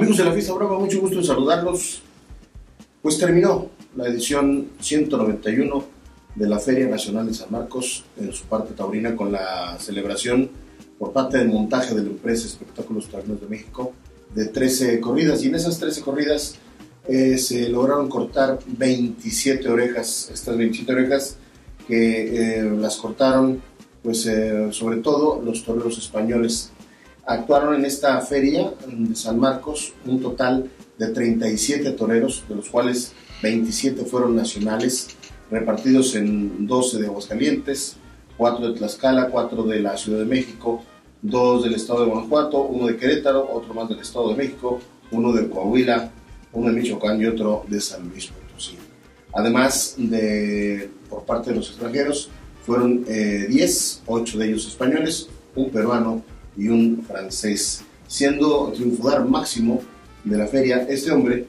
Amigos de la Fiesta Brava, mucho gusto en saludarlos. Pues terminó la edición 191 de la Feria Nacional de San Marcos en su parte taurina con la celebración por parte del montaje de la empresa Espectáculos Taurinos de México de 13 corridas y en esas 13 corridas eh, se lograron cortar 27 orejas, estas 27 orejas que eh, las cortaron pues eh, sobre todo los toreros españoles actuaron en esta feria de San Marcos un total de 37 toreros, de los cuales 27 fueron nacionales, repartidos en 12 de Aguascalientes, 4 de Tlaxcala, 4 de la Ciudad de México, 2 del estado de Guanajuato, 1 de Querétaro, otro más del estado de México, 1 de Coahuila, 1 de Michoacán y otro de San Luis Potosí. Además de por parte de los extranjeros, fueron 10, eh, 8 de ellos españoles, un peruano, y un francés, siendo triunfador máximo de la feria este hombre,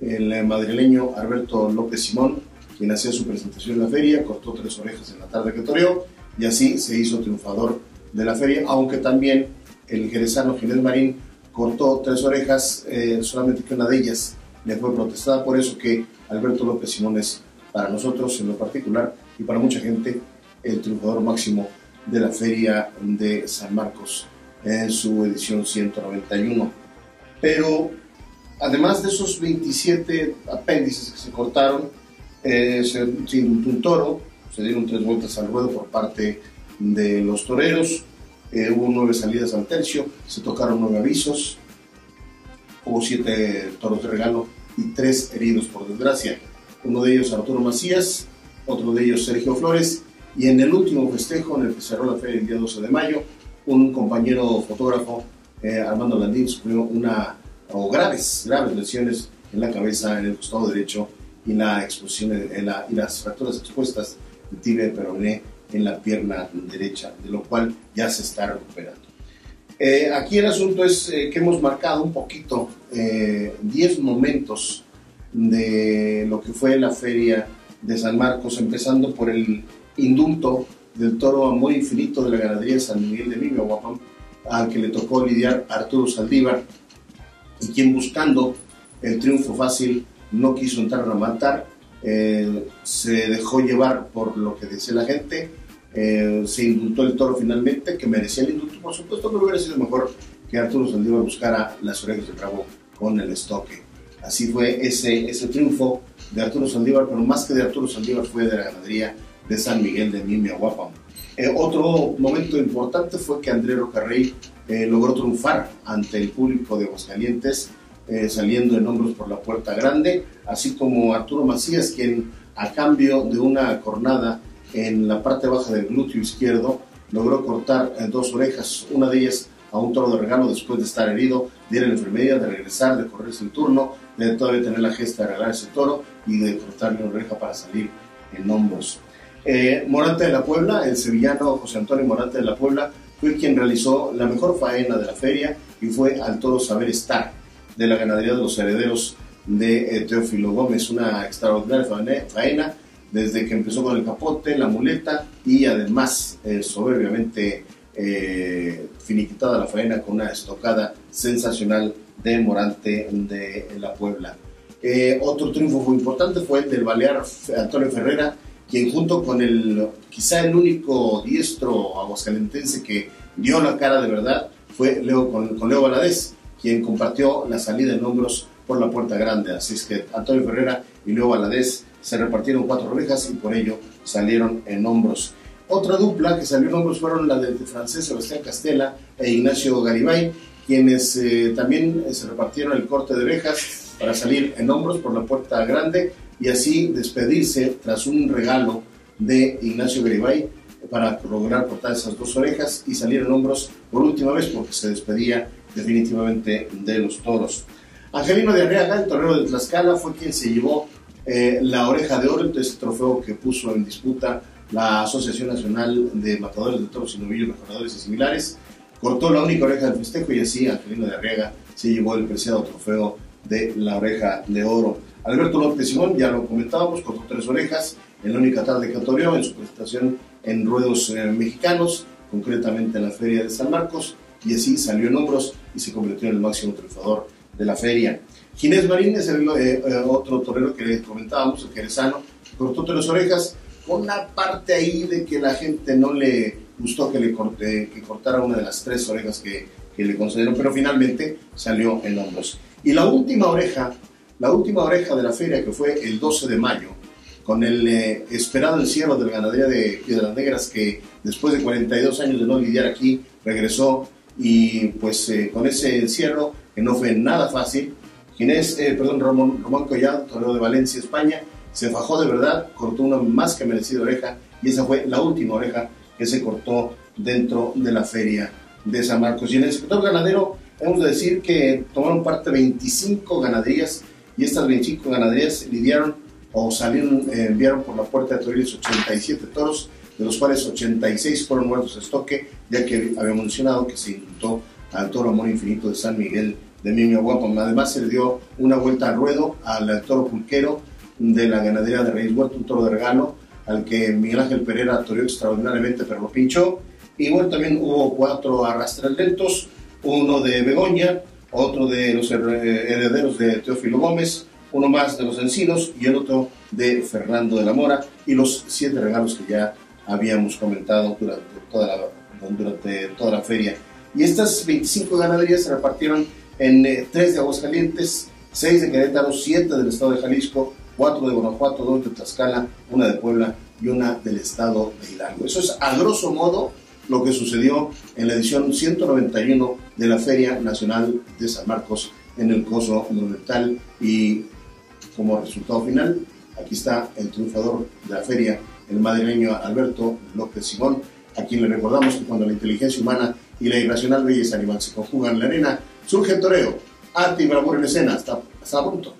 el madrileño Alberto López Simón, quien hacía su presentación en la feria, cortó tres orejas en la tarde que toreó y así se hizo triunfador de la feria, aunque también el jerezano Ginés Marín cortó tres orejas, eh, solamente que una de ellas le fue protestada, por eso que Alberto López Simón es para nosotros en lo particular y para mucha gente el triunfador máximo de la feria de San Marcos en su edición 191. Pero además de esos 27 apéndices que se cortaron, eh, se, un toro, se dieron tres vueltas al ruedo por parte de los toreros, eh, hubo nueve salidas al tercio, se tocaron nueve avisos, hubo siete toros de regalo y tres heridos por desgracia. Uno de ellos Arturo Macías, otro de ellos Sergio Flores, y en el último festejo en el que cerró la feria el día 12 de mayo, un compañero fotógrafo, eh, Armando Landín, sufrió una, o graves, graves lesiones en la cabeza, en el costado derecho y, la exposición, en la, y las fracturas expuestas de tibia y peroné en la pierna derecha, de lo cual ya se está recuperando. Eh, aquí el asunto es eh, que hemos marcado un poquito 10 momentos de lo que fue la feria de San Marcos, empezando por el indulto del toro amor infinito de la ganadería de San Miguel de Mimehuapan, al que le tocó lidiar Arturo Saldívar, y quien buscando el triunfo fácil no quiso entrar a matar, eh, se dejó llevar por lo que decía la gente, eh, se indultó el toro finalmente, que merecía el indulto, por supuesto que hubiera sido mejor que Arturo Saldívar buscara las orejas de bravo con el estoque. Así fue ese, ese triunfo de Arturo Saldívar, pero más que de Arturo Saldívar fue de la ganadería de San Miguel de Mimiahuapan. Eh, otro momento importante fue que Andrés Rocarrey eh, logró triunfar ante el público de Aguascalientes, eh, saliendo en hombros por la puerta grande, así como Arturo Macías, quien a cambio de una cornada en la parte baja del glúteo izquierdo, logró cortar dos orejas, una de ellas a un toro de regalo después de estar herido, de ir a la enfermería, de regresar, de correrse el turno, de todavía tener la gesta de regalar ese toro y de cortarle una oreja para salir en hombros. Eh, Morante de la Puebla, el sevillano José Antonio Morante de la Puebla, fue quien realizó la mejor faena de la feria y fue al toro Saber Estar de la ganadería de los herederos de eh, Teófilo Gómez. Una extraordinaria faena desde que empezó con el capote, la muleta y además eh, soberbiamente finiquitada la faena con una estocada sensacional de Morante de la Puebla. otro triunfo muy importante fue el del balear Antonio Ferrera, quien junto con el quizá el único diestro aguascalentense que dio la cara de verdad fue Leo, con, Leo Valadez, quien compartió la salida en hombros por la puerta grande. Así es que Antonio Ferrera y Leo Valadez se repartieron cuatro orejas y por ello salieron en hombros. Otra dupla que salió en hombros fueron la del francés Sebastián Castela e Ignacio Garibay, quienes eh, también se repartieron el corte de orejas para salir en hombros por la puerta grande y así despedirse tras un regalo de Ignacio Garibay para lograr cortar esas dos orejas y salir en hombros por última vez porque se despedía definitivamente de los toros. Angelino de Arriaga, el torero de Tlaxcala, fue quien se llevó eh, la oreja de oro, este trofeo que puso en disputa la Asociación Nacional de Matadores de Toros y Novillos Mejoradores y similares. Cortó la única oreja del festejo y así Angelino de Arriaga se llevó el preciado trofeo de la oreja de oro. Alberto López Simón, ya lo comentábamos, cortó tres orejas en la única tarde que otorgó en su presentación en ruedos eh, mexicanos, concretamente en la Feria de San Marcos, y así salió en hombros y se convirtió en el máximo triunfador de la feria. Ginés Marín es el eh, eh, otro torero que le comentábamos, el jerezano, cortó tres orejas, con una parte ahí de que la gente no le gustó que le que cortara una de las tres orejas que, que le concedieron, pero finalmente salió en hombros. Y la última oreja, la última oreja de la feria, que fue el 12 de mayo, con el eh, esperado encierro de la ganadería de Piedras Negras, que después de 42 años de no lidiar aquí, regresó y pues eh, con ese encierro, que no fue nada fácil, Ginés, eh, perdón, Román, Román Collado, torero de Valencia, España, se fajó de verdad, cortó una más que merecida oreja y esa fue la última oreja que se cortó dentro de la feria de San Marcos. Y en el sector ganadero, hemos de decir que tomaron parte 25 ganaderías y estas 25 ganaderías lidiaron o salieron, eh, enviaron por la puerta de Toriles 87 toros, de los cuales 86 fueron muertos de estoque, ya que habíamos mencionado que se indultó al toro Amor Infinito de San Miguel de Mimio Guapo. Además se le dio una vuelta al ruedo al toro pulquero de la ganadería de Reyes Huerto, un toro de regalo, al que Miguel Ángel Pereira toreó extraordinariamente, pero lo pinchó. Y bueno, también hubo cuatro arrastras lentos, uno de Begoña, otro de los herederos de Teófilo Gómez, uno más de los encinos y el otro de Fernando de la Mora, y los siete regalos que ya habíamos comentado durante toda la, durante toda la feria. Y estas 25 ganaderías se repartieron en eh, tres de Aguascalientes, seis de Querétaro, siete del estado de Jalisco, cuatro de Guanajuato, dos de Tlaxcala, una de Puebla y una del estado de Hidalgo. Eso es a grosso modo lo que sucedió en la edición 191 de la Feria Nacional de San Marcos en el Coso Monumental y como resultado final, aquí está el triunfador de la feria, el madrileño Alberto López Simón, a quien le recordamos que cuando la inteligencia humana y la irracional belleza animal se conjugan en la arena, surge el toreo, arte y bravura en escena. Hasta, hasta pronto.